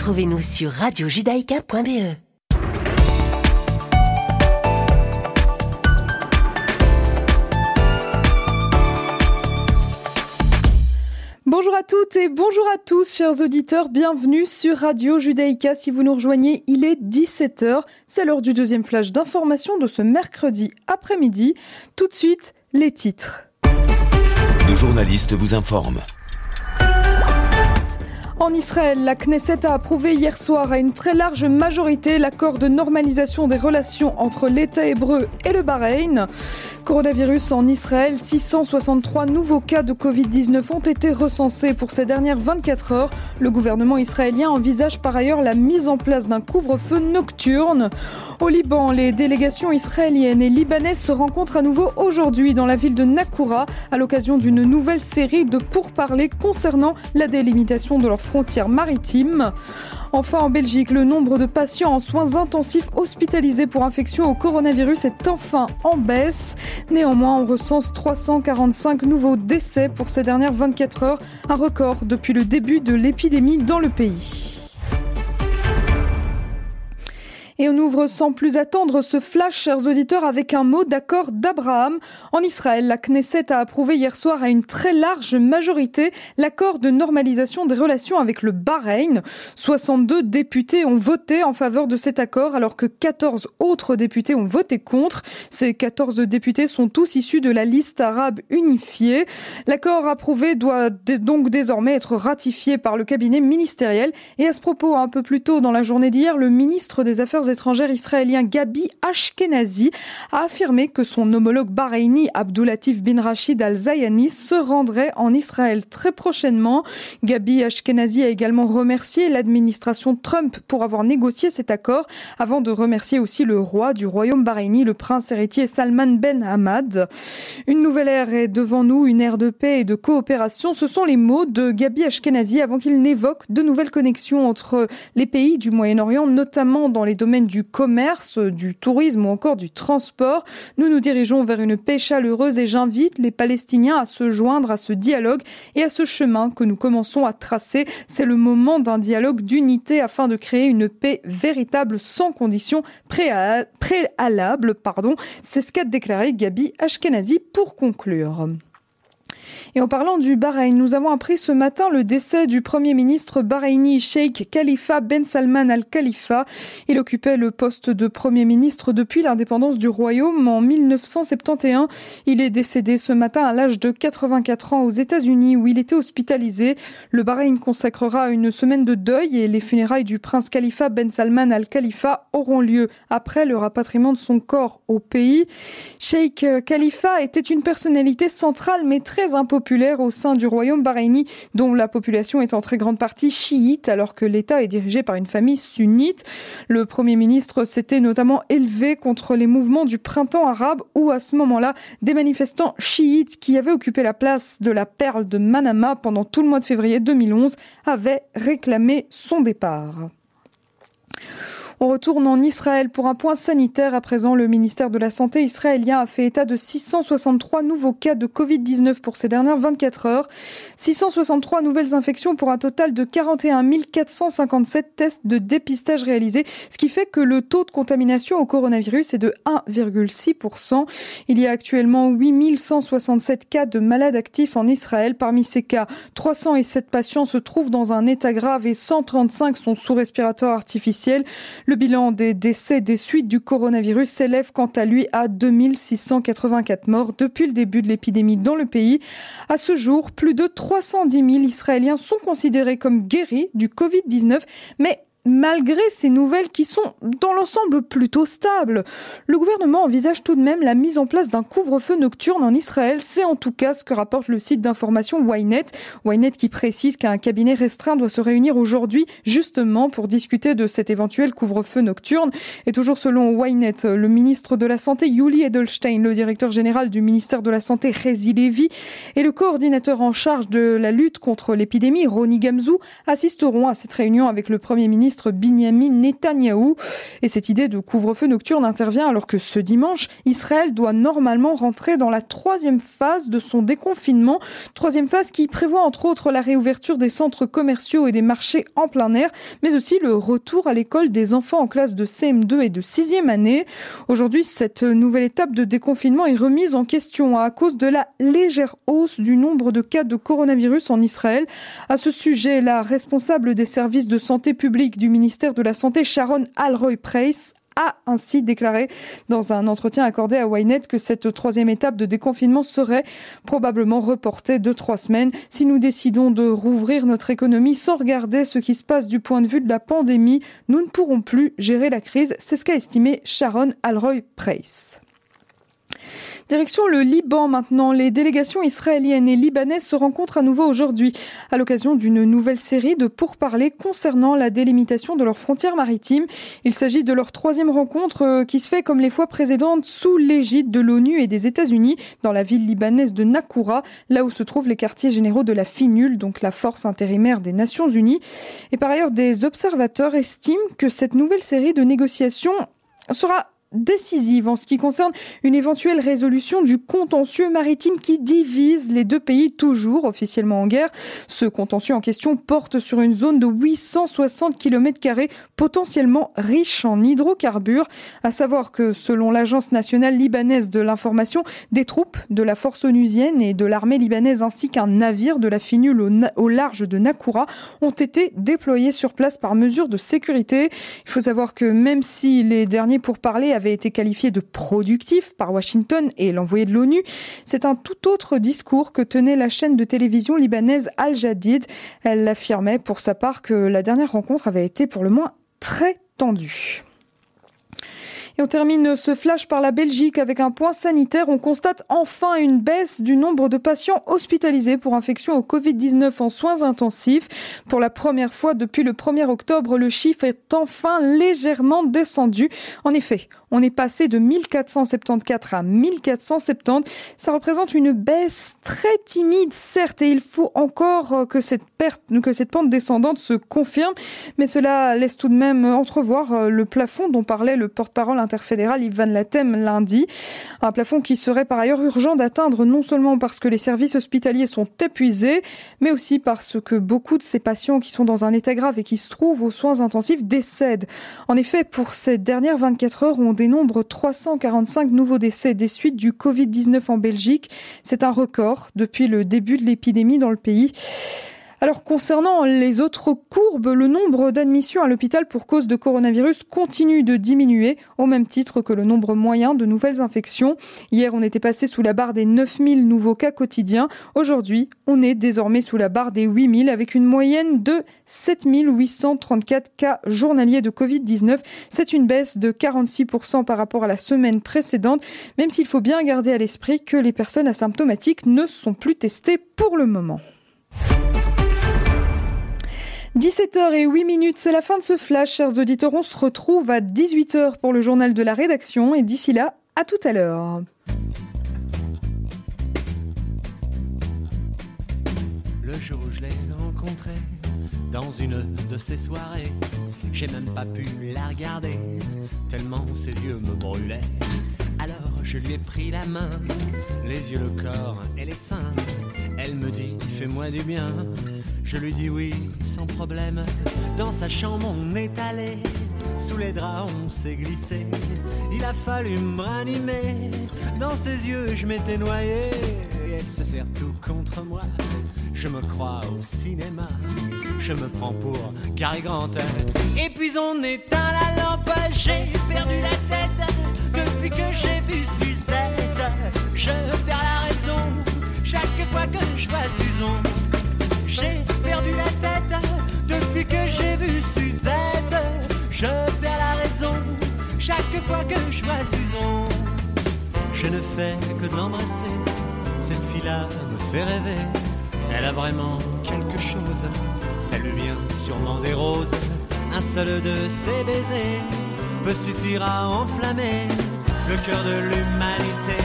Retrouvez-nous sur radiojudaïka.be. Bonjour à toutes et bonjour à tous, chers auditeurs. Bienvenue sur Radio Judaïka. Si vous nous rejoignez, il est 17h. C'est l'heure du deuxième flash d'information de ce mercredi après-midi. Tout de suite, les titres. Nos journalistes vous informent. En Israël, la Knesset a approuvé hier soir à une très large majorité l'accord de normalisation des relations entre l'État hébreu et le Bahreïn. Coronavirus en Israël, 663 nouveaux cas de Covid-19 ont été recensés pour ces dernières 24 heures. Le gouvernement israélien envisage par ailleurs la mise en place d'un couvre-feu nocturne. Au Liban, les délégations israéliennes et libanaises se rencontrent à nouveau aujourd'hui dans la ville de Nakoura à l'occasion d'une nouvelle série de pourparlers concernant la délimitation de leurs frontières maritimes. Enfin, en Belgique, le nombre de patients en soins intensifs hospitalisés pour infection au coronavirus est enfin en baisse. Néanmoins, on recense 345 nouveaux décès pour ces dernières 24 heures, un record depuis le début de l'épidémie dans le pays. Et on ouvre sans plus attendre ce flash, chers auditeurs, avec un mot d'accord d'Abraham. En Israël, la Knesset a approuvé hier soir à une très large majorité l'accord de normalisation des relations avec le Bahreïn. 62 députés ont voté en faveur de cet accord, alors que 14 autres députés ont voté contre. Ces 14 députés sont tous issus de la liste arabe unifiée. L'accord approuvé doit donc désormais être ratifié par le cabinet ministériel. Et à ce propos, un peu plus tôt dans la journée d'hier, le ministre des Affaires étrangère israélien Gabi Ashkenazi a affirmé que son homologue bahreïni Abdulatif bin Rachid Al Zayani se rendrait en Israël très prochainement. Gabi Ashkenazi a également remercié l'administration Trump pour avoir négocié cet accord avant de remercier aussi le roi du royaume bahreïni, le prince héritier Salman Ben Hamad. Une nouvelle ère est devant nous, une ère de paix et de coopération. Ce sont les mots de Gabi Ashkenazi avant qu'il n'évoque de nouvelles connexions entre les pays du Moyen-Orient, notamment dans les domaines du commerce, du tourisme ou encore du transport. Nous nous dirigeons vers une paix chaleureuse et j'invite les Palestiniens à se joindre à ce dialogue et à ce chemin que nous commençons à tracer. C'est le moment d'un dialogue d'unité afin de créer une paix véritable sans conditions préalables. Pardon. C'est ce qu'a déclaré Gabi Ashkenazi pour conclure. Et en parlant du Bahreïn, nous avons appris ce matin le décès du premier ministre bahreïni Sheikh Khalifa Ben Salman Al Khalifa. Il occupait le poste de premier ministre depuis l'indépendance du royaume en 1971. Il est décédé ce matin à l'âge de 84 ans aux États-Unis où il était hospitalisé. Le Bahreïn consacrera une semaine de deuil et les funérailles du prince Khalifa Ben Salman Al Khalifa auront lieu après le rapatriement de son corps au pays. Sheikh Khalifa était une personnalité centrale mais très impopulaire au sein du royaume bahreïni, dont la population est en très grande partie chiite, alors que l'État est dirigé par une famille sunnite. Le Premier ministre s'était notamment élevé contre les mouvements du printemps arabe, où à ce moment-là, des manifestants chiites qui avaient occupé la place de la perle de Manama pendant tout le mois de février 2011 avaient réclamé son départ. On retourne en Israël pour un point sanitaire. À présent, le ministère de la Santé israélien a fait état de 663 nouveaux cas de Covid-19 pour ces dernières 24 heures. 663 nouvelles infections pour un total de 41 457 tests de dépistage réalisés, ce qui fait que le taux de contamination au coronavirus est de 1,6%. Il y a actuellement 8167 cas de malades actifs en Israël. Parmi ces cas, 307 patients se trouvent dans un état grave et 135 sont sous respirateur artificiel. Le bilan des décès des suites du coronavirus s'élève quant à lui à 2684 morts depuis le début de l'épidémie dans le pays. À ce jour, plus de 310 000 Israéliens sont considérés comme guéris du Covid-19, mais malgré ces nouvelles qui sont dans l'ensemble plutôt stables. Le gouvernement envisage tout de même la mise en place d'un couvre-feu nocturne en Israël. C'est en tout cas ce que rapporte le site d'information Ynet. Ynet qui précise qu'un cabinet restreint doit se réunir aujourd'hui justement pour discuter de cet éventuel couvre-feu nocturne. Et toujours selon Ynet, le ministre de la Santé Yuli Edelstein, le directeur général du ministère de la Santé Rezi Levi et le coordinateur en charge de la lutte contre l'épidémie Roni Gamzou assisteront à cette réunion avec le premier ministre ministre Binyamin Netanyahou. Et cette idée de couvre-feu nocturne intervient alors que ce dimanche, Israël doit normalement rentrer dans la troisième phase de son déconfinement. Troisième phase qui prévoit entre autres la réouverture des centres commerciaux et des marchés en plein air, mais aussi le retour à l'école des enfants en classe de CM2 et de 6e année. Aujourd'hui, cette nouvelle étape de déconfinement est remise en question à cause de la légère hausse du nombre de cas de coronavirus en Israël. À ce sujet, la responsable des services de santé publique du ministère de la Santé, Sharon Alroy-Price, a ainsi déclaré dans un entretien accordé à Ynet que cette troisième étape de déconfinement serait probablement reportée de trois semaines. Si nous décidons de rouvrir notre économie sans regarder ce qui se passe du point de vue de la pandémie, nous ne pourrons plus gérer la crise. C'est ce qu'a estimé Sharon Alroy-Price. Direction le Liban maintenant. Les délégations israéliennes et libanaises se rencontrent à nouveau aujourd'hui à l'occasion d'une nouvelle série de pourparlers concernant la délimitation de leurs frontières maritimes. Il s'agit de leur troisième rencontre euh, qui se fait comme les fois précédentes sous l'égide de l'ONU et des États-Unis dans la ville libanaise de Nakoura, là où se trouvent les quartiers généraux de la FINUL, donc la force intérimaire des Nations Unies. Et par ailleurs, des observateurs estiment que cette nouvelle série de négociations sera décisive en ce qui concerne une éventuelle résolution du contentieux maritime qui divise les deux pays toujours officiellement en guerre. Ce contentieux en question porte sur une zone de 860 km potentiellement riche en hydrocarbures. À savoir que selon l'Agence nationale libanaise de l'information, des troupes de la force onusienne et de l'armée libanaise ainsi qu'un navire de la Finule au, large de Nakoura ont été déployés sur place par mesure de sécurité. Il faut savoir que même si les derniers pour parler avait été qualifié de productif par Washington et l'envoyé de l'ONU, c'est un tout autre discours que tenait la chaîne de télévision libanaise Al Jadid. Elle affirmait pour sa part que la dernière rencontre avait été pour le moins très tendue. Et on termine ce flash par la Belgique avec un point sanitaire. On constate enfin une baisse du nombre de patients hospitalisés pour infection au Covid-19 en soins intensifs. Pour la première fois depuis le 1er octobre, le chiffre est enfin légèrement descendu. En effet, on est passé de 1474 à 1470. Ça représente une baisse très timide, certes, et il faut encore que cette perte, que cette pente descendante se confirme, mais cela laisse tout de même entrevoir le plafond dont parlait le porte-parole interfédéral Yves Van Latem lundi. Un plafond qui serait par ailleurs urgent d'atteindre non seulement parce que les services hospitaliers sont épuisés, mais aussi parce que beaucoup de ces patients qui sont dans un état grave et qui se trouvent aux soins intensifs décèdent. En effet, pour ces dernières 24 heures, on dénombre 345 nouveaux décès des suites du Covid-19 en Belgique. C'est un record depuis le début de l'épidémie dans le pays. Alors concernant les autres courbes, le nombre d'admissions à l'hôpital pour cause de coronavirus continue de diminuer au même titre que le nombre moyen de nouvelles infections. Hier, on était passé sous la barre des 9000 nouveaux cas quotidiens. Aujourd'hui, on est désormais sous la barre des 8000 avec une moyenne de 7834 cas journaliers de Covid-19. C'est une baisse de 46% par rapport à la semaine précédente, même s'il faut bien garder à l'esprit que les personnes asymptomatiques ne sont plus testées pour le moment. 17h et 8 minutes, c'est la fin de ce flash, chers auditeurs. On se retrouve à 18h pour le journal de la rédaction et d'ici là, à tout à l'heure. Le jour où je l'ai rencontré dans une de ces soirées, j'ai même pas pu la regarder, tellement ses yeux me brûlaient. Alors je lui ai pris la main, les yeux, le corps et les seins. Elle me dit, fais-moi du bien. Je lui dis oui, sans problème. Dans sa chambre, on est allé. Sous les draps, on s'est glissé. Il a fallu me ranimer. Dans ses yeux, je m'étais noyé. Et elle se serre tout contre moi. Je me crois au cinéma. Je me prends pour Cary Grant. Et puis on éteint la lampe. J'ai perdu la tête. Depuis que j'ai vu Suzette, je perds la. Chaque fois que je vois Susan, j'ai perdu la tête. Depuis que j'ai vu Suzette, je perds la raison. Chaque fois que je vois Susan, je ne fais que de l'embrasser. Cette fille-là me fait rêver. Elle a vraiment quelque chose. Ça lui vient sûrement des roses. Un seul de ses baisers peut suffire à enflammer le cœur de l'humanité.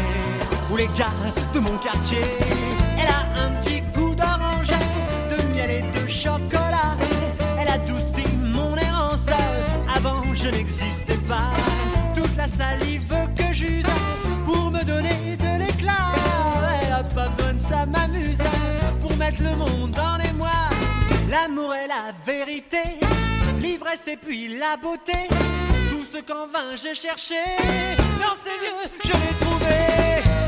Ou les gars de mon quartier un petit coup d'orange, de miel et de chocolat. Elle adoucit mon errance, avant je n'existais pas. Toute la salive que j'use pour me donner de l'éclat. Elle a pas besoin de ça m'amuse pour mettre le monde en émoi. L'amour est la vérité, l'ivresse et puis la beauté. Tout ce qu'en vain j'ai cherché, dans ses yeux je l'ai trouvé.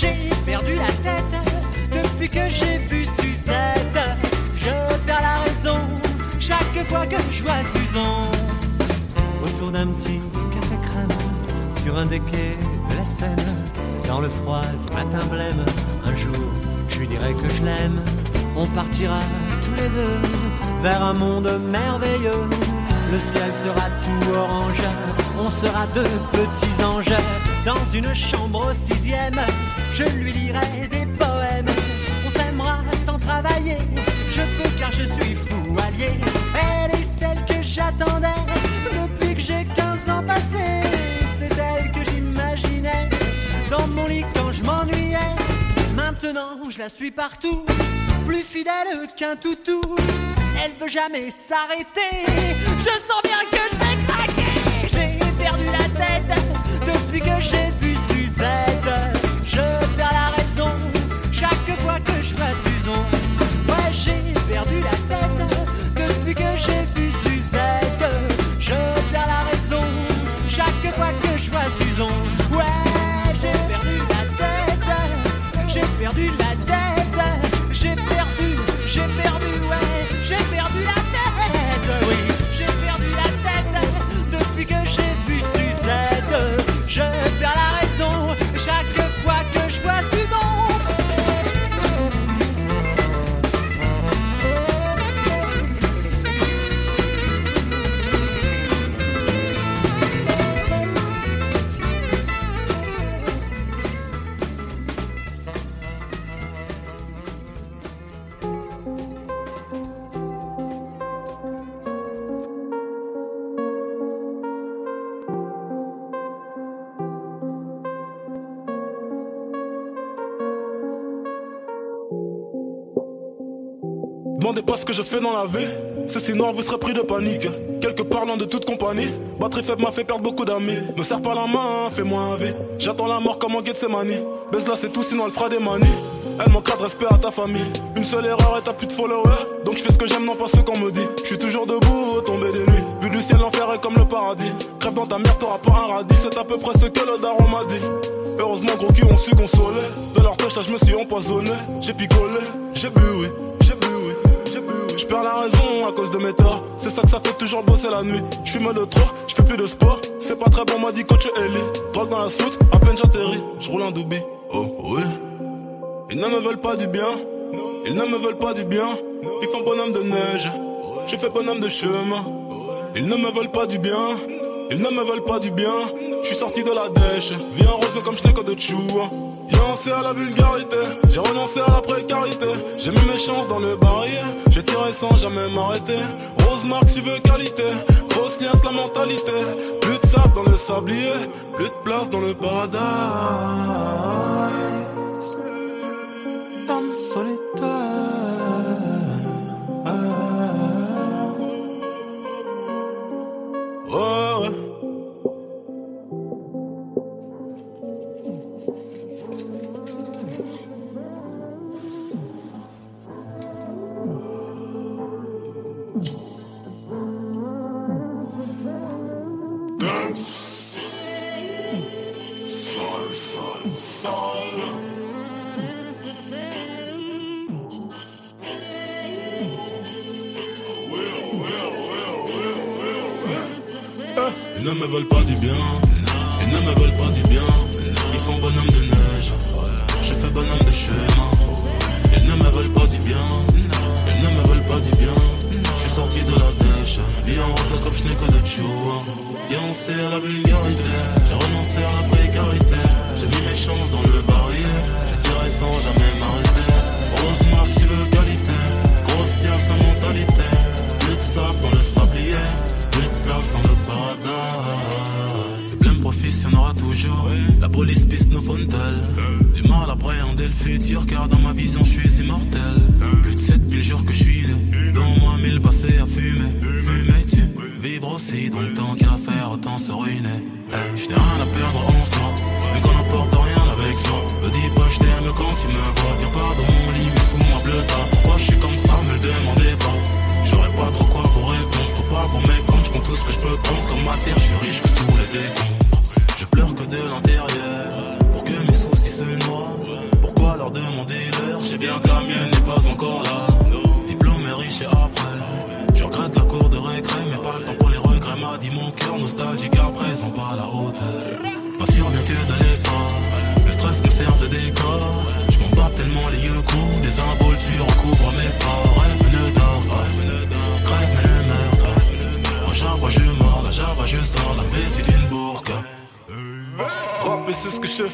J'ai perdu la tête depuis que j'ai vu Suzette. Je perds la raison chaque fois que je vois Suzanne. Autour d'un petit café crème, sur un des quais de la Seine, dans le froid du matin blême, un jour je lui dirai que je l'aime. On partira tous les deux vers un monde merveilleux. Le ciel sera tout orange, on sera deux petits anges dans une chambre au sixième. Je lui lirai des poèmes, on s'aimera sans travailler. Je peux car je suis fou allié. Elle est celle que j'attendais depuis que j'ai 15 ans passés. C'est elle que j'imaginais dans mon lit quand je m'ennuyais. Maintenant je la suis partout, plus fidèle qu'un toutou. Elle veut jamais s'arrêter. Je sens bien que je vais. J'ai perdu la C'est si noir, vous serez pris de panique. Quelques parlant de toute compagnie. Batterie faible m'a fait perdre beaucoup d'amis. Me serre pas la main, fais-moi un V. J'attends la mort comme en guette ses manies. Baisse là, c'est tout, sinon elle fera des manies. Elle manquera de respect à ta famille. Une seule erreur et t'as plus de followers. Donc je fais ce que j'aime, non pas ce qu'on me dit. Je suis toujours debout, tombé des nuits. Vu du ciel, l'enfer est comme le paradis. Crève dans ta mère, t'auras pas un radis. C'est à peu près ce que le daron m'a dit. Heureusement, gros cul ont su consoler. De leur touche, je me suis empoisonné. J'ai picolé. J'ai bu, oui. Perds la raison à cause de mes torts. C'est ça que ça fait toujours bosser la nuit. Je suis de trop, je fais plus de sport. C'est pas très bon, m'a dit coach Ellie. Drogue dans la soute, à peine j'atterris. Je roule un doubi. Oh, oui. Ils ne me veulent pas du bien. Ils ne me veulent pas du bien. Ils font bonhomme de neige. Je fais bonhomme de chemin. Ils ne me veulent pas du bien. Ils ne me veulent pas du bien. Je suis sorti de la dèche. Viens rose comme je de chou. Fiancé à la vulgarité. J'ai renoncé à la précarité. J'ai mis mes chances dans le barillet. J'ai tiré sans jamais m'arrêter. Rose marque, tu veux qualité. Grosse liasse, la mentalité. Plus de sable dans le sablier. Plus de place dans le paradis. Dame solitaire.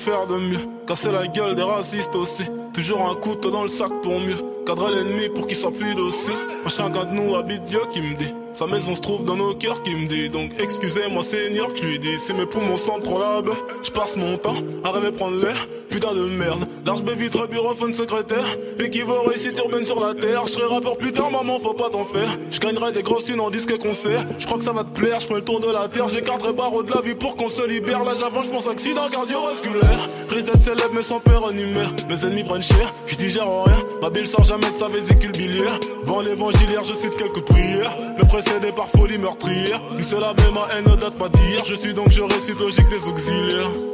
Faire de mieux. Casser la gueule des racistes aussi. Toujours un couteau dans le sac pour mieux. Cadrer l'ennemi pour qu'il soit plus docile. Un chacun de nous habite Dieu qui me dit. Sa maison se trouve dans nos cœurs qui me dit. Donc excusez-moi Seigneur que je lui dis. Si mes poumons sentent trop la Je passe mon temps à rêver prendre l'air Putain de merde. Large baby très bureauphone secrétaire. Équivaut réussite urbaine sur la terre. Je serai rappeur plus tard maman faut pas t'en faire. Je des grosses thunes en disque concert. Je crois que ça va te plaire Je fais le tour de la terre. J'écarterai barreau de la vie pour qu'on se libère. Là j'avance je pense accident cardiovasculaire. Risque d'être célèbre mais sans père en humeur Mes ennemis prennent cher Je digère rien. Babil sort jamais de sa vésicule biliaire. Vent l'évangilière je cite quelques prières. Me précédé par folie meurtrière. Lui seul avait ma haine ne date pas d'hier. Je suis donc je récite logique des auxiliaires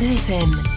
90.2 FM.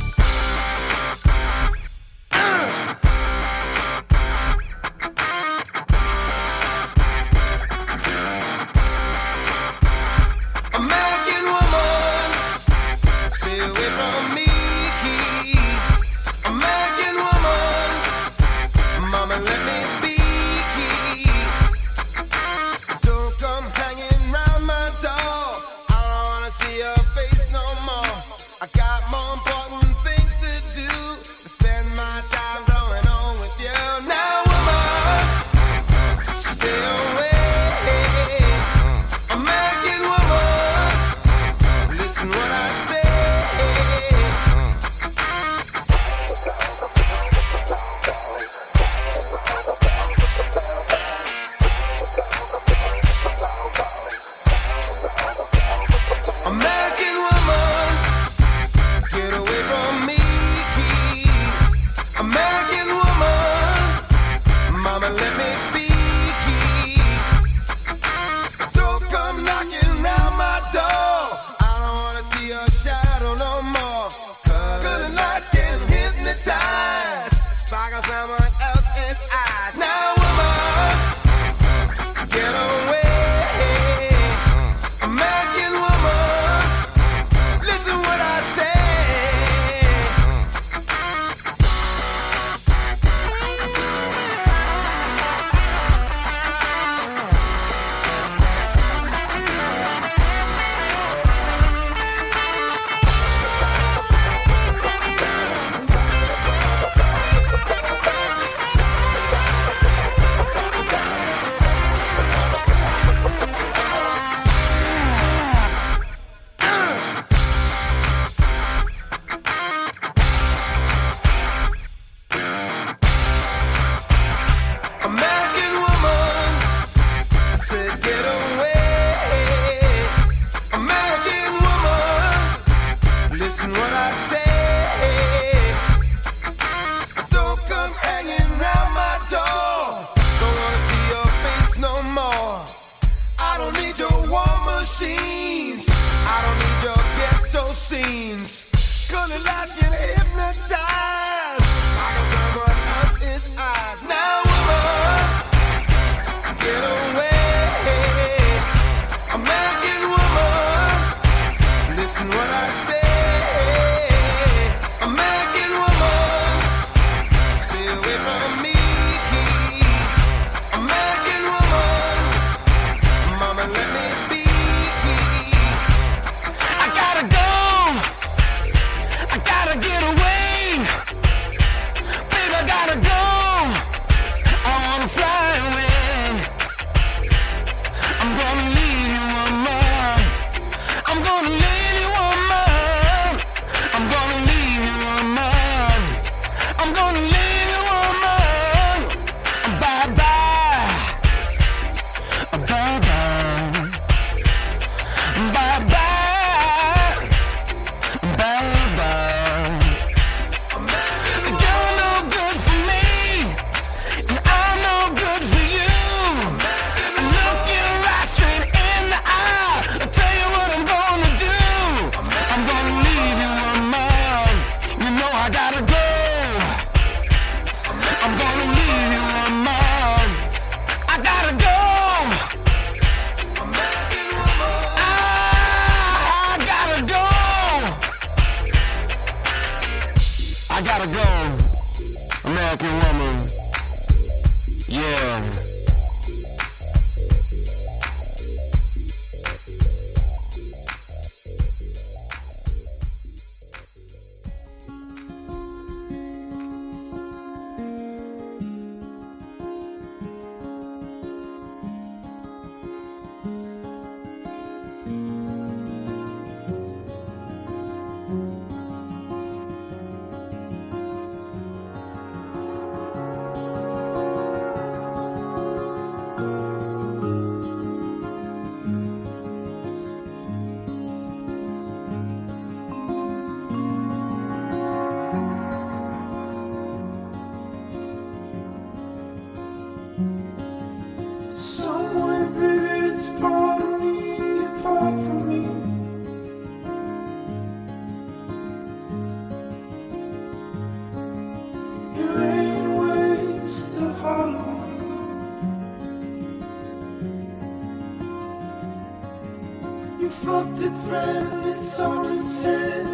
disrupted friend It's someone said,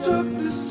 stop the.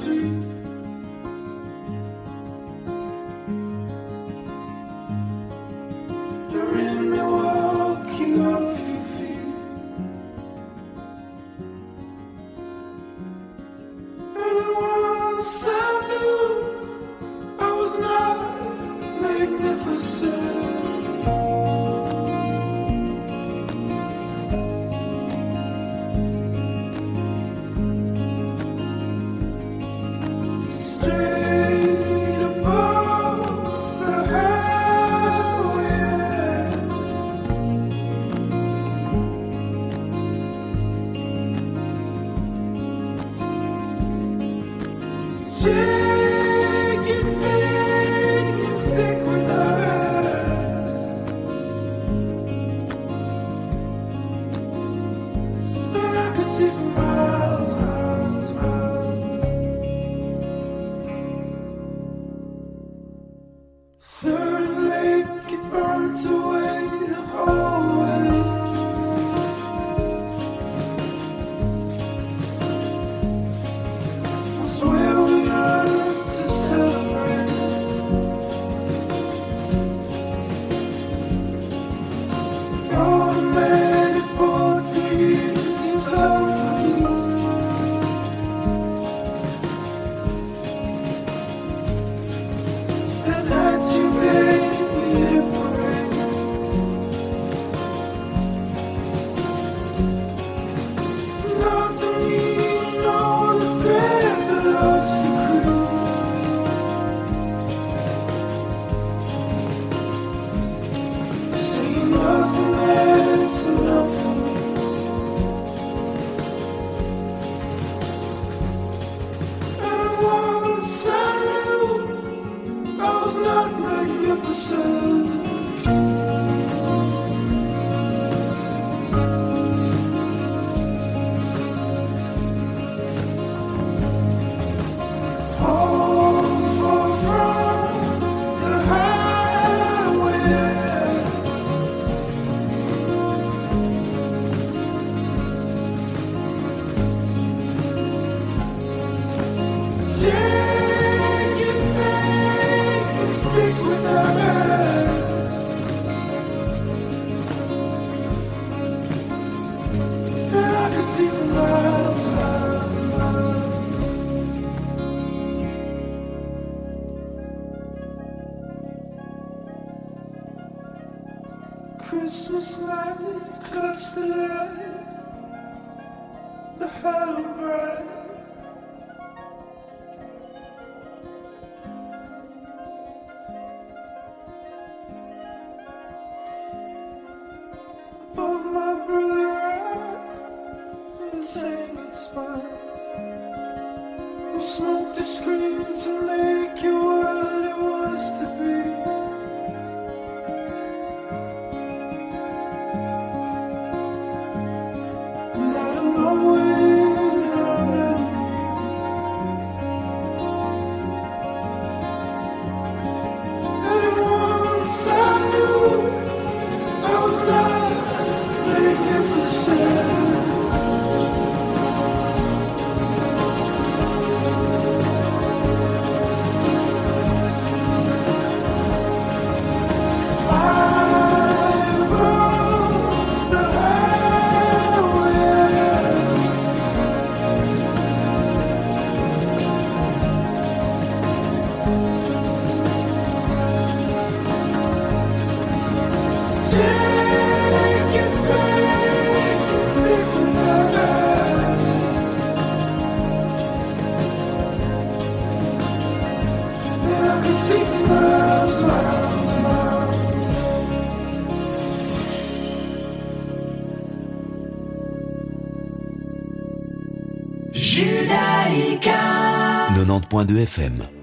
90.2 FM.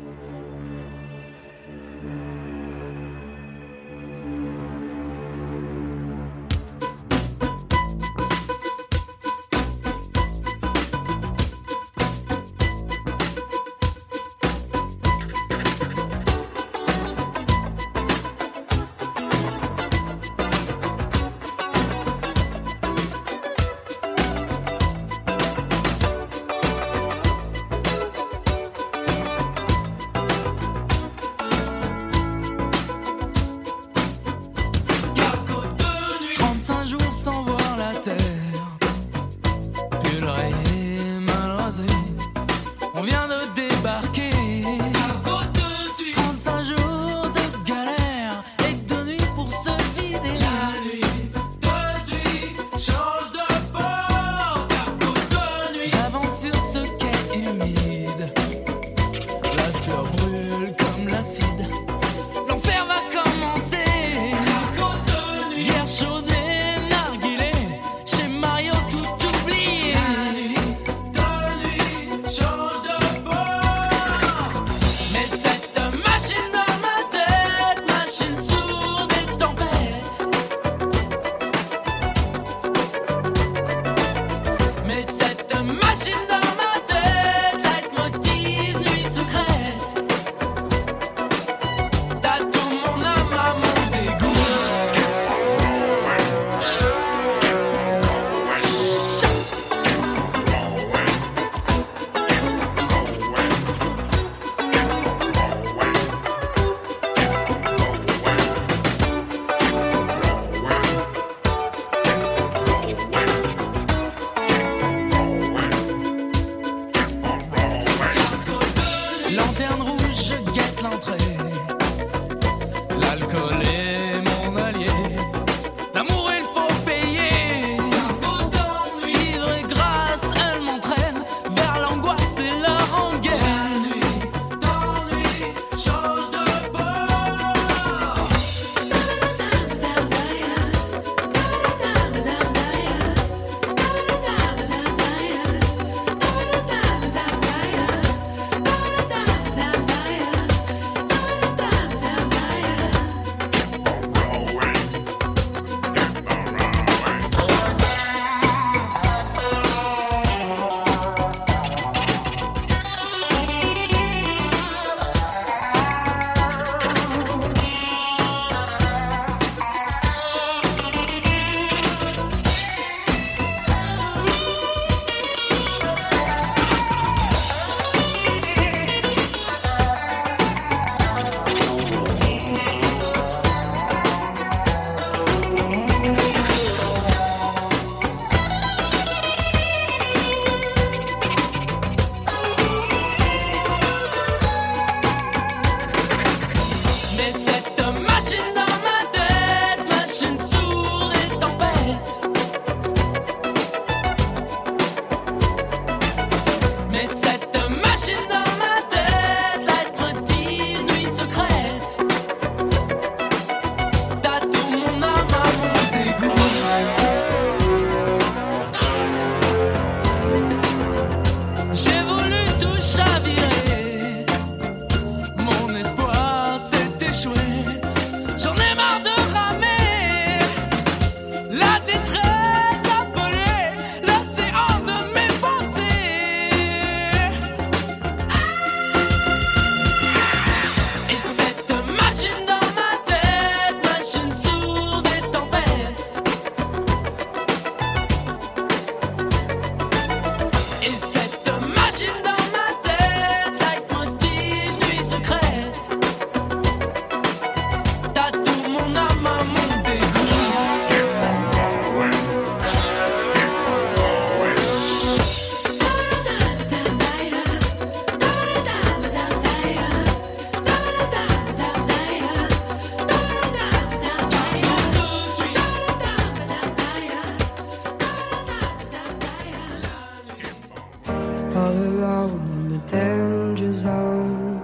alone in the danger zone.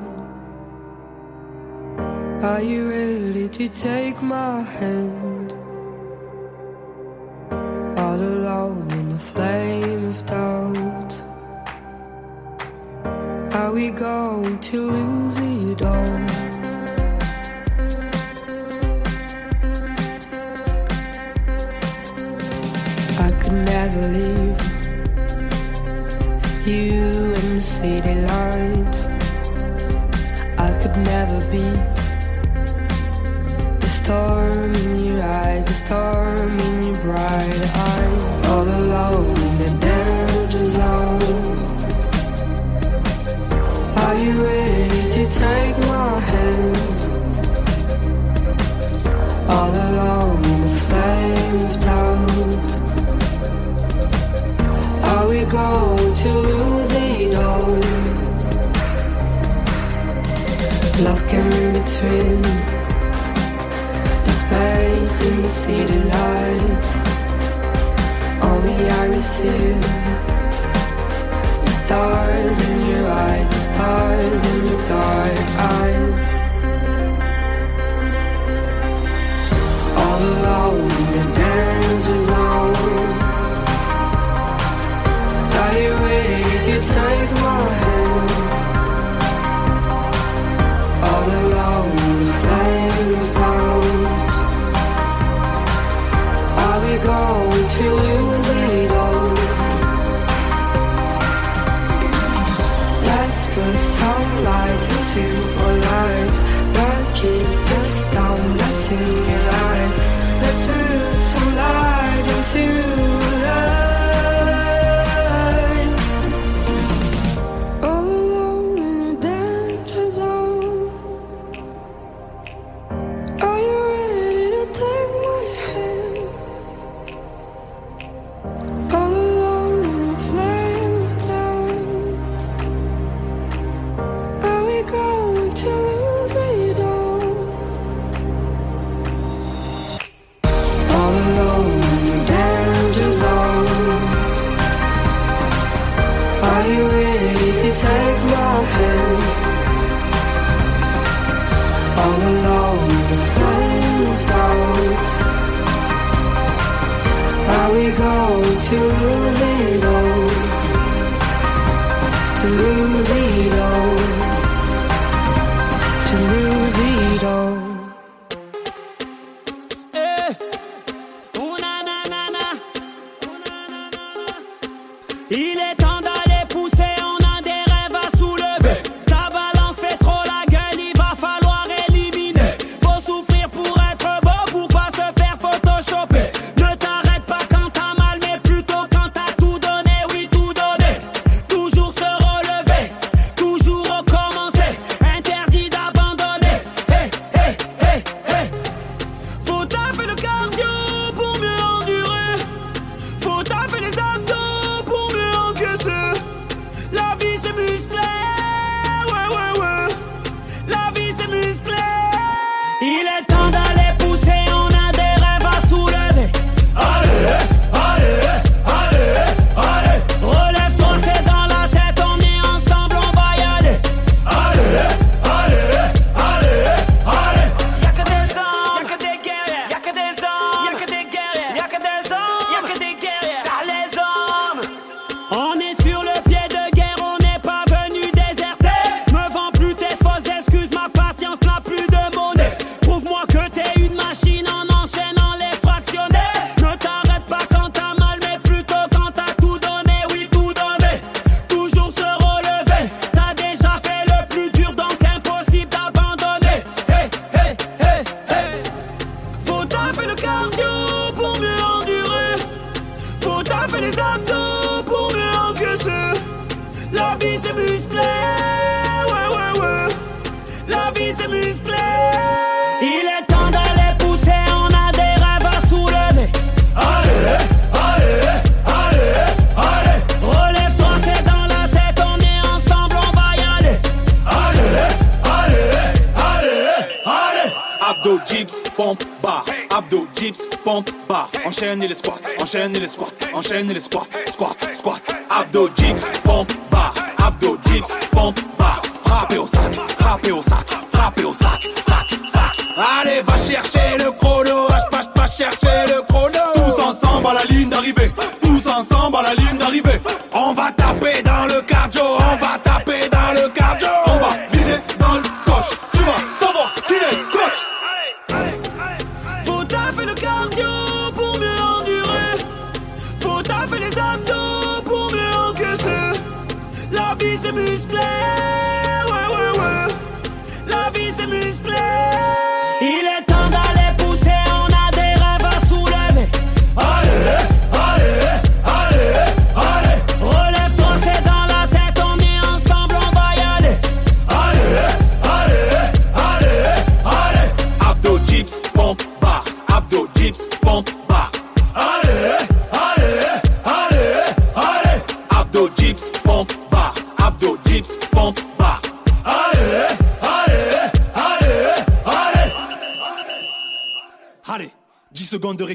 Are you ready to take my hand? All alone in the flame of doubt. Are we going to lose? come in your bright eyes All alone in the danger zone Are you ready to take my hand? All alone in the flame of doubt Are we going to lose it all? Love in between see the light. Only I receive the stars in your eyes, the stars in your dark eyes. All alone in the danger zone. Are you to take my hand? All alone, in the flame. go until it was. Let's put some light into our lives, but keep us down, the team.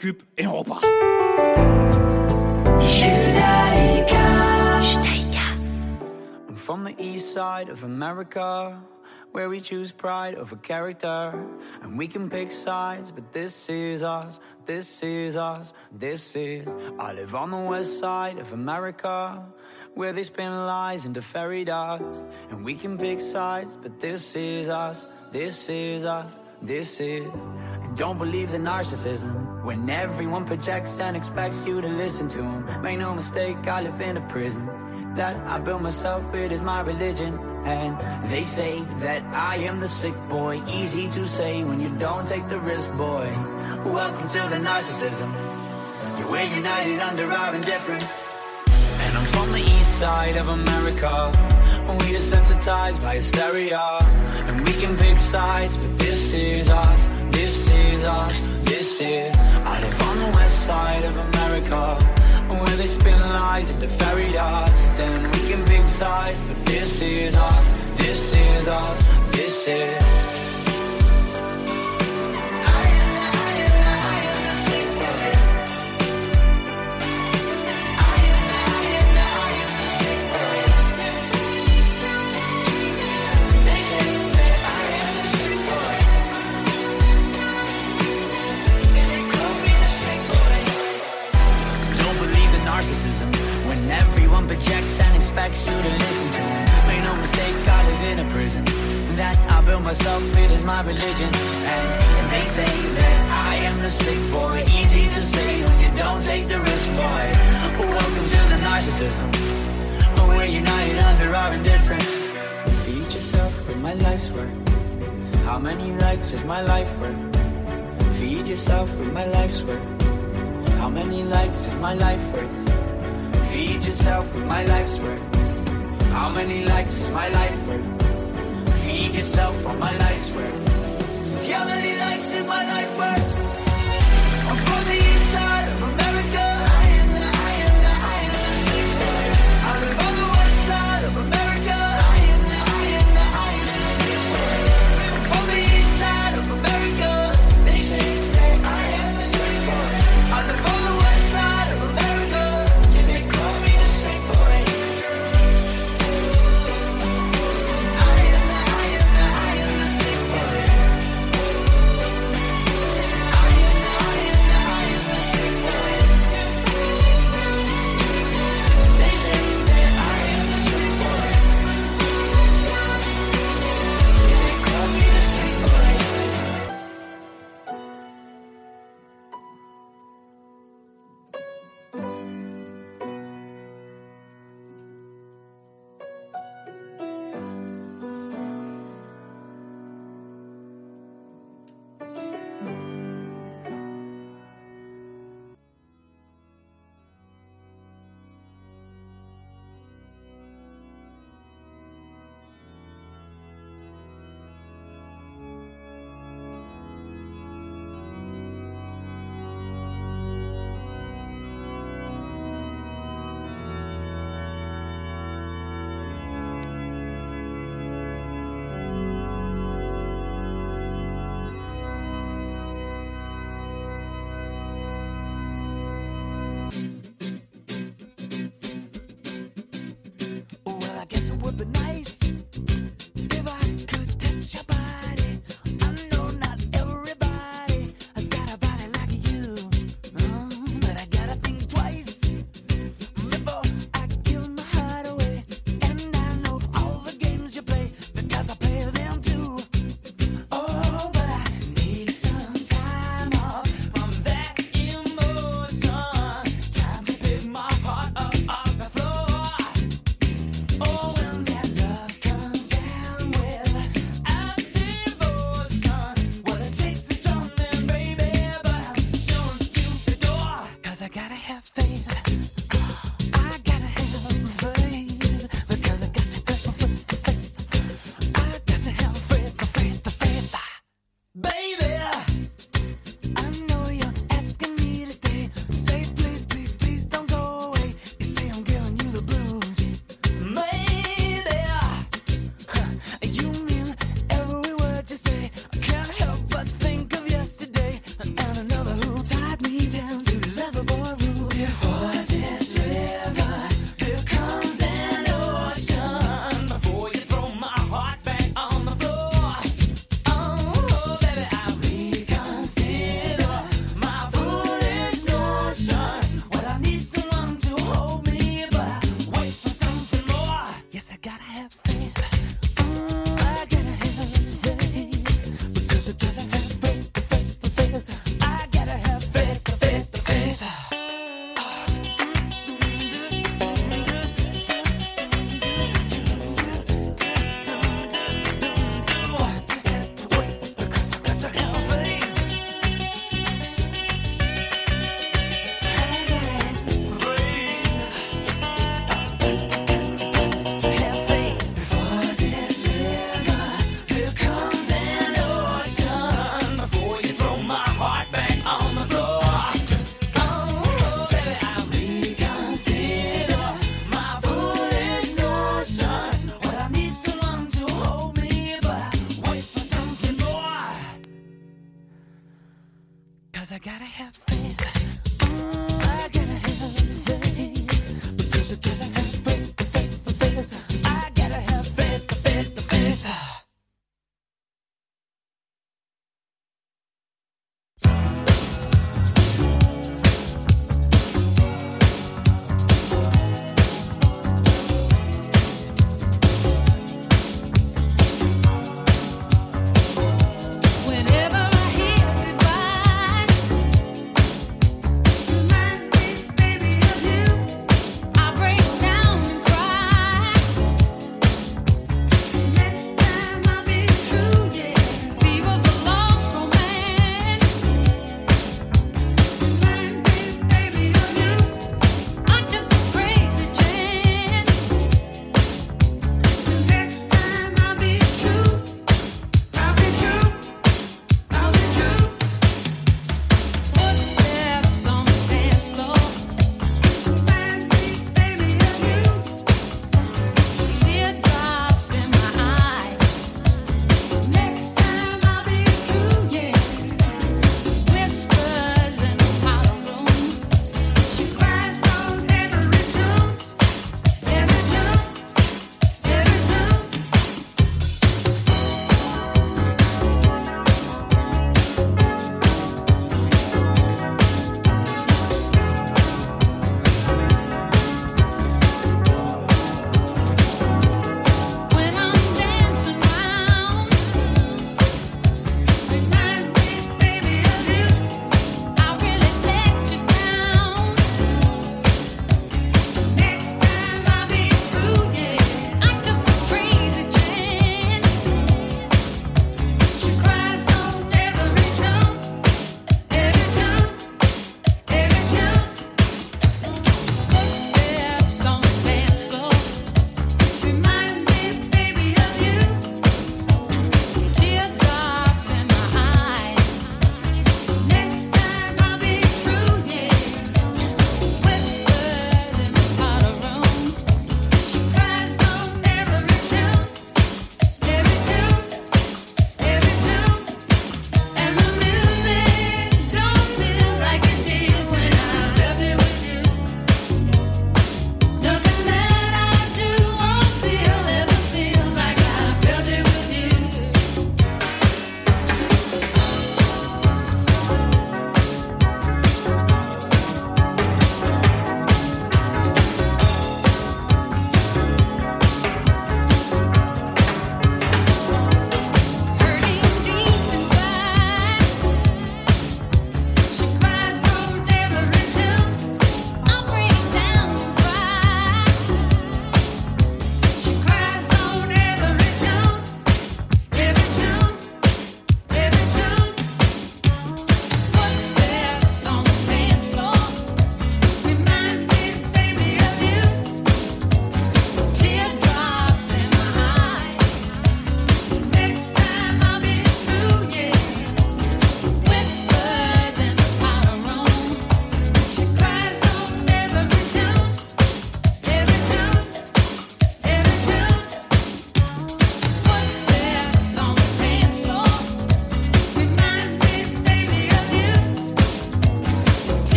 Récup et on repart. I'm from the east side of America, where we choose pride over character. And we can pick sides, but this is us, this is us, this is. I live on the west side of America, where they spin lies into fairy dust. And we can pick sides, but this is us, this is us. This is, don't believe the narcissism when everyone projects and expects you to listen to them. Make no mistake, I live in a prison that I built myself, it is my religion. And they say that I am the sick boy. Easy to say when you don't take the risk, boy. Welcome to the narcissism. We're united under our indifference. And I'm from the east side of America. We desensitized by hysteria. And we can pick sides, but this is us. This is us. This is. I live on the west side of America. Where they spin lies into fairy dust. And we can pick sides, but this is us. This is us. This is.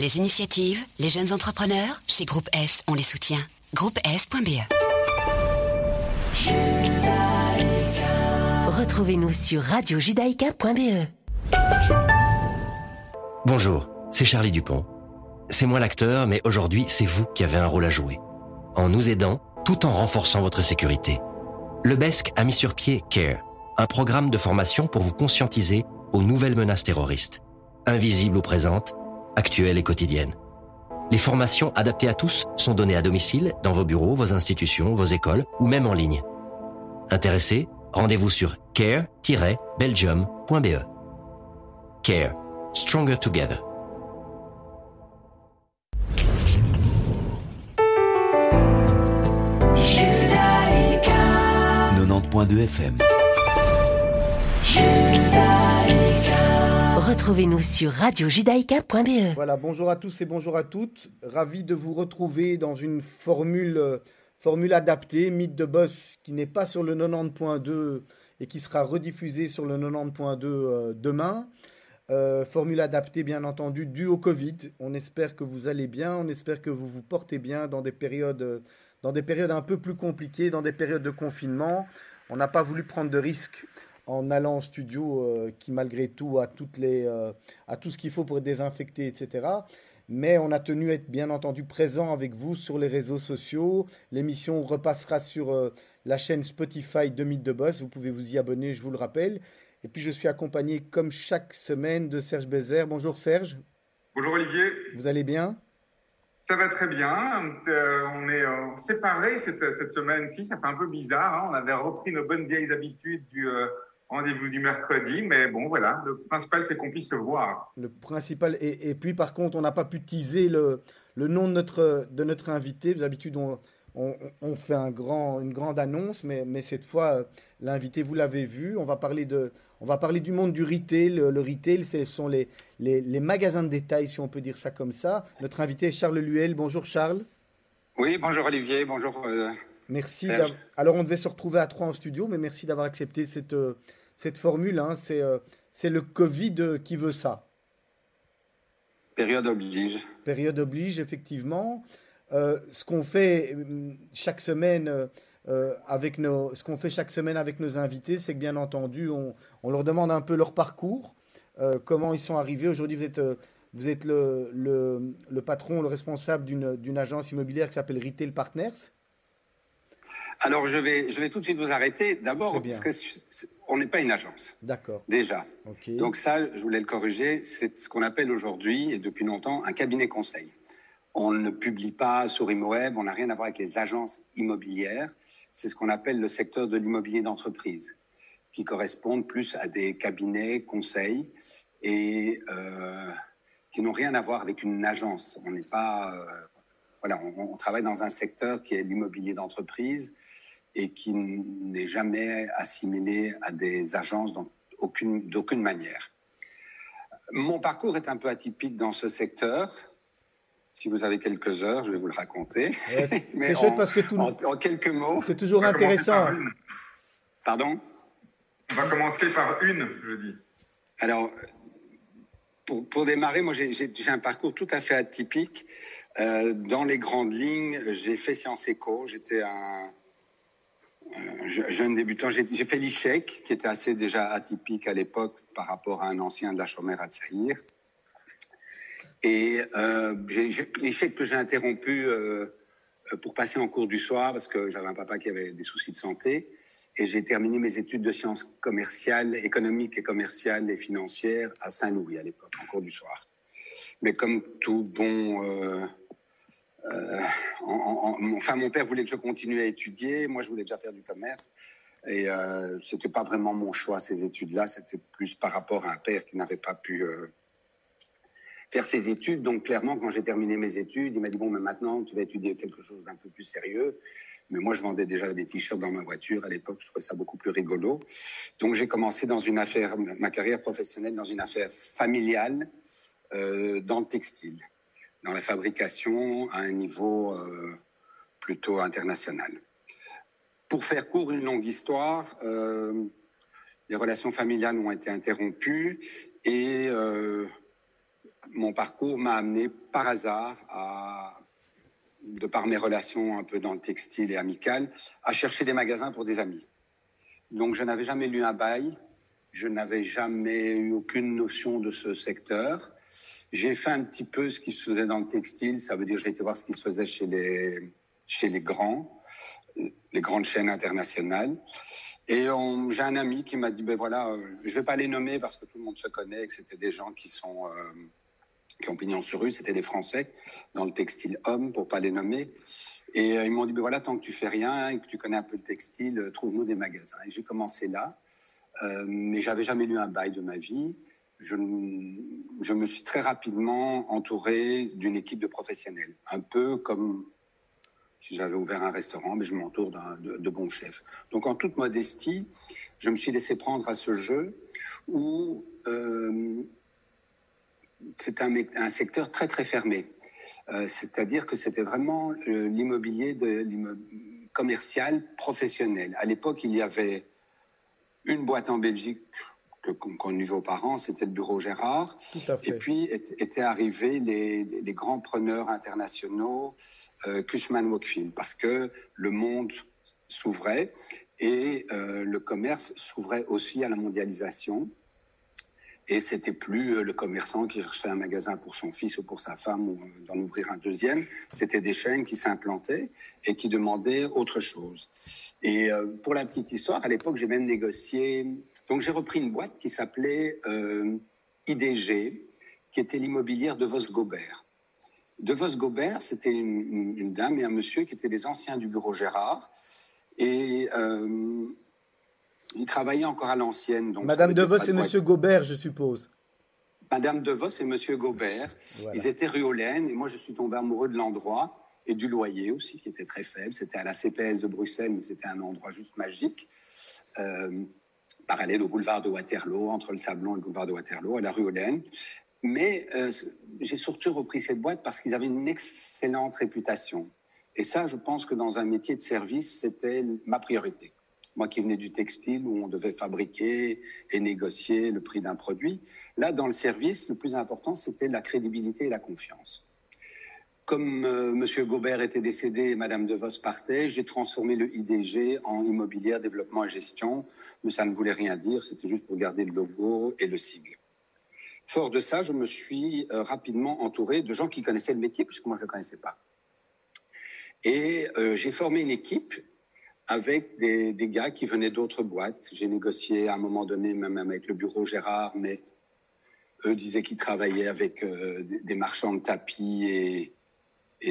Les initiatives, les jeunes entrepreneurs, chez Groupe S, on les soutient. Groupe S.be Retrouvez-nous sur radiojudaïka.be Bonjour, c'est Charlie Dupont. C'est moi l'acteur, mais aujourd'hui, c'est vous qui avez un rôle à jouer. En nous aidant, tout en renforçant votre sécurité. Le BESC a mis sur pied CARE, un programme de formation pour vous conscientiser aux nouvelles menaces terroristes. Invisibles ou présentes, actuelles et quotidiennes. Les formations adaptées à tous sont données à domicile, dans vos bureaux, vos institutions, vos écoles ou même en ligne. Intéressés Rendez-vous sur care-belgium.be. Care. Stronger Together. 90.2 FM. Retrouvez-nous sur radiojudaïka.be. Voilà, bonjour à tous et bonjour à toutes. Ravi de vous retrouver dans une formule, euh, formule adaptée, Mythe de Boss, qui n'est pas sur le 90.2 et qui sera rediffusée sur le 90.2 euh, demain. Euh, formule adaptée, bien entendu, due au Covid. On espère que vous allez bien, on espère que vous vous portez bien dans des périodes, dans des périodes un peu plus compliquées, dans des périodes de confinement. On n'a pas voulu prendre de risques en allant en studio, euh, qui malgré tout a, toutes les, euh, a tout ce qu'il faut pour désinfecter, etc. Mais on a tenu à être bien entendu présent avec vous sur les réseaux sociaux. L'émission repassera sur euh, la chaîne Spotify de Mythe de Boss. Vous pouvez vous y abonner, je vous le rappelle. Et puis je suis accompagné comme chaque semaine de Serge Bézère. Bonjour Serge. Bonjour Olivier. Vous allez bien? Ça va très bien. Euh, on est euh, séparés cette, cette semaine-ci. Ça fait un peu bizarre. hein. On avait repris nos bonnes vieilles habitudes du euh, rendez-vous du mercredi. Mais bon, voilà. Le principal, c'est qu'on puisse se voir. Le principal. Et, et puis par contre, on n'a pas pu teaser le, le nom de notre, de notre invité. D'habitude, on, on, on fait un grand, une grande annonce, mais, mais cette fois, euh, l'invité, vous l'avez vu. On va parler de. On va parler du monde du retail. Le, le retail, ce sont les, les, les magasins de détail, si on peut dire ça comme ça. Notre invité est Charles Luel. Bonjour Charles. Oui, bonjour Olivier, bonjour. euh, Merci. Alors, on devait se retrouver à trois en studio, mais merci d'avoir accepté cette, euh, cette formule. hein. C'est euh, c'est le Covid qui veut ça. période oblige. Période oblige, effectivement. Euh, ce qu'on fait euh, chaque semaine euh, avec nos, ce qu'on fait chaque semaine avec nos invités, c'est que bien entendu, on, on leur demande un peu leur parcours, comment ils sont arrivés. Aujourd'hui, vous êtes, vous êtes le, le, le patron, le responsable d'une d'une agence immobilière qui s'appelle Retail Partners. Alors je vais, je vais tout de suite vous arrêter. D'abord, parce que on n'est pas une agence, D'accord. déjà. Ok. Donc ça, je voulais le corriger, c'est ce qu'on appelle aujourd'hui et depuis longtemps un cabinet conseil. On ne publie pas sur ImoWeb, on n'a rien à voir avec les agences immobilières. C'est ce qu'on appelle le secteur de l'immobilier d'entreprise, qui correspondent plus à des cabinets conseils et euh, qui n'ont rien à voir avec une agence. On n'est pas, euh, voilà, on, on travaille dans un secteur qui est l'immobilier d'entreprise et qui n'est jamais assimilé à des agences d'aucune manière. Mon parcours est un peu atypique dans ce secteur. Si vous avez quelques heures, je vais vous le raconter. Ouais, c'est- chouette parce que tout- en, en quelques mots. C'est toujours intéressant. Pardon? On va commencer par une, je dis. Alors, pour, pour démarrer, moi, j'ai- un parcours tout à fait atypique. Euh, dans les grandes lignes, j'ai fait Sciences Éco. J'étais un je- jeune débutant. J'ai fait l'ICHEC, qui était assez déjà atypique à l'époque par rapport à un ancien de la à Tsaïr. Et euh, l'ICHEC que j'ai interrompu euh, euh, pour passer en cours du soir parce que j'avais un papa qui avait des soucis de santé. Et j'ai terminé mes études de sciences commerciales, économiques et commerciales et financières à Saint-Louis à l'époque, en cours du soir. Mais comme tout bon... euh, euh, en- en- enfin, mon père voulait que je continue à étudier. Moi, je voulais déjà faire du commerce. Et euh, c'était pas vraiment mon choix, ces études-là. C'était plus par rapport à un père qui n'avait pas pu euh, faire ses études. Donc, clairement, quand j'ai terminé mes études, il m'a dit Bon, mais maintenant, tu vas étudier quelque chose d'un peu plus sérieux. Mais moi, je vendais déjà des t-shirts dans ma voiture. À l'époque, je trouvais ça beaucoup plus rigolo. Donc, j'ai commencé dans une affaire, ma carrière professionnelle dans une affaire familiale euh, dans le textile, dans la fabrication à un niveau euh, plutôt international. Pour faire court une longue histoire, euh, les relations familiales ont été interrompues et euh, mon parcours m'a amené par hasard de par mes relations un peu dans le textile et amical, à chercher des magasins pour des amis. Donc je n'avais jamais lu un bail, je n'avais jamais eu aucune notion de ce secteur. J'ai fait un petit peu ce qui se faisait dans le textile, ça veut dire j'ai été voir ce qui se faisait chez les, chez les grands, les grandes chaînes internationales. Et j'ai un ami qui m'a dit, ben voilà, euh, je vais pas les nommer parce que tout le monde se connaît, et que c'était des gens qui sont euh, qui ont pignon sur rue, c'était des Français dans le textile homme, pour pas les nommer. Et euh, ils m'ont dit, ben voilà, tant que tu fais rien et que tu connais un peu le textile, trouve-nous des magasins. Et j'ai commencé là, mais j'avais jamais lu un bail de ma vie. Je, me suis très rapidement entouré d'une équipe de professionnels, un peu comme si j'avais ouvert un restaurant, mais je m'entoure de, de bons chefs. Donc en toute modestie, je me suis laissé prendre à ce jeu où euh, c'est un, secteur très très fermé. Euh, C'est-à-dire que c'était vraiment euh, l'immobilier commercial professionnel. À l'époque, il y avait une boîte en Belgique que- qu'on connut vos parents, c'était le bureau Gérard. Tout à fait. Et puis étaient arrivés les, les grands preneurs internationaux, euh, Cushman Wakefield, parce que le monde s'ouvrait et euh, le commerce s'ouvrait aussi à la mondialisation. Et c'était plus euh, le commerçant qui cherchait un magasin pour son fils ou pour sa femme ou euh, d'en ouvrir un deuxième. C'était des chaînes qui s'implantaient et qui demandaient autre chose. Et pour la petite histoire, à l'époque, j'ai même négocié. Donc j'ai repris une boîte qui s'appelait euh, IDG, qui était l'immobilière de Vos Gobert. De Vos Gobert, c'était une, dame et un monsieur qui étaient des anciens du bureau Gérard. Et euh, ils travaillaient encore à l'ancienne. donc Madame Devos et de. Monsieur Gobert, je suppose. Madame DeVos et Monsieur Gobert. Voilà. Ils étaient rue Hollen et moi je suis tombé amoureux de l'endroit et du loyer aussi qui était très faible. C'était à la CPS de Bruxelles, mais c'était un endroit juste magique. Euh, parallèle au boulevard de Waterloo, entre le Sablon et le boulevard de Waterloo, à la rue Hollen. Mais euh, j'ai surtout repris cette boîte parce qu'ils avaient une excellente réputation. Et ça, je pense que dans un métier de service, c'était ma priorité. Moi qui venais du textile où on devait fabriquer et négocier le prix d'un produit, là, dans le service, le plus important, c'était la crédibilité et la confiance. Comme euh, M. Gobert était décédé et Mme DeVos partait, j'ai transformé le IDG en immobilière, développement et gestion, mais ça ne voulait rien dire, c'était juste pour garder le logo et le sigle. Fort de ça, je me suis euh, rapidement entouré de gens qui connaissaient le métier, puisque moi je ne le connaissais pas. Et euh, j'ai formé une équipe avec des, gars qui venaient d'autres boîtes. J'ai négocié à un moment donné même avec le bureau Gérard, mais eux disaient qu'ils travaillaient avec euh, des marchands de tapis et,